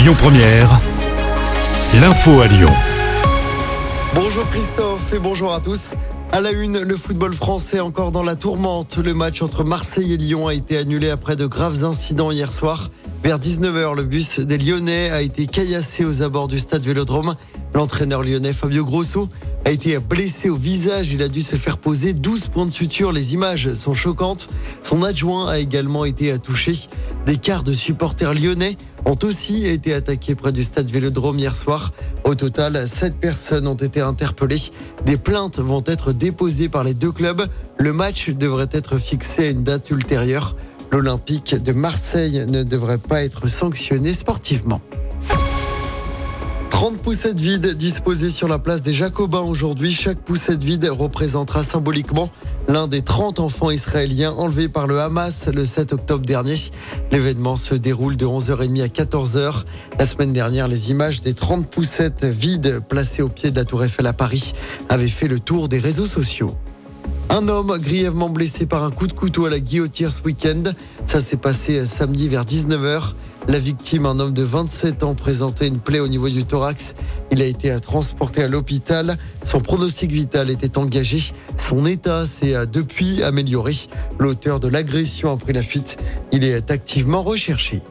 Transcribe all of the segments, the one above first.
Lyon Première, l'info à Lyon. Bonjour Christophe et bonjour à tous. À la une, le football français encore dans la tourmente. Le match entre Marseille et Lyon a été annulé après de graves incidents hier soir. Vers 19h, le bus des Lyonnais a été caillassé aux abords du stade Vélodrome. L'entraîneur lyonnais Fabio Grosso a été blessé au visage. Il a dû se faire poser 12 points de suture. Les images sont choquantes. Son adjoint a également été touché. Des quarts de supporters lyonnais ont aussi été attaqués près du stade Vélodrome hier soir. Au total, 7 personnes ont été interpellées. Des plaintes vont être déposées par les deux clubs. Le match devrait être fixé à une date ultérieure. L'Olympique de Marseille ne devrait pas être sanctionné sportivement. 30 poussettes vides disposées sur la place des Jacobins aujourd'hui. Chaque poussette vide représentera symboliquement l'un des 30 enfants israéliens enlevés par le Hamas le 7 octobre dernier. L'événement se déroule de 11h30 à 14h. La semaine dernière, les images des 30 poussettes vides placées au pied de la Tour Eiffel à Paris avaient fait le tour des réseaux sociaux. Un homme grièvement blessé par un coup de couteau à la guillotière ce week-end. Ça s'est passé samedi vers 19h. La victime, un homme de 27 ans, présentait une plaie au niveau du thorax. Il a été transporté à l'hôpital. Son pronostic vital était engagé. Son état s'est depuis amélioré. L'auteur de l'agression a pris la fuite. Il est activement recherché.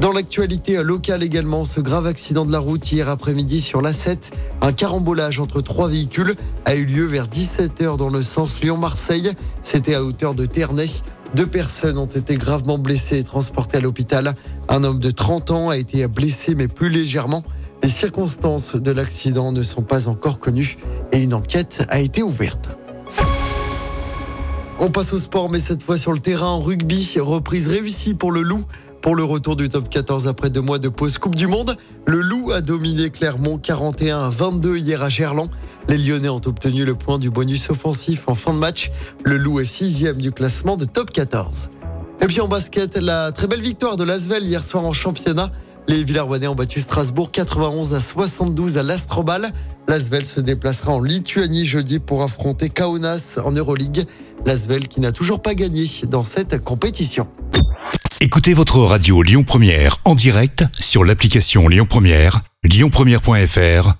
Dans l'actualité locale également, ce grave accident de la route hier après-midi sur l'A7, un carambolage entre trois véhicules a eu lieu vers 17h dans le sens Lyon-Marseille. C'était à hauteur de Ternay. Deux personnes ont été gravement blessées et transportées à l'hôpital. Un homme de 30 ans a été blessé mais plus légèrement. Les circonstances de l'accident ne sont pas encore connues et une enquête a été ouverte. On passe au sport, mais cette fois sur le terrain en rugby. Reprise réussie pour le Loup. Pour le retour du top 14 après deux mois de pause Coupe du Monde, le Loup a dominé Clermont 41 à 22 hier à Gerland. Les Lyonnais ont obtenu le point du bonus offensif en fin de match. Le Loup est sixième du classement de top 14. Et puis en basket, la très belle victoire de l'Asvel hier soir en championnat. Les Villarbanais ont battu Strasbourg 91 à 72 à l'Astrobal. L'Asvel se déplacera en Lituanie jeudi pour affronter Kaunas en Euroleague. L'Asvel qui n'a toujours pas gagné dans cette compétition. Écoutez votre radio Lyon Première en direct sur l'application Lyon Première, lyonpremière.fr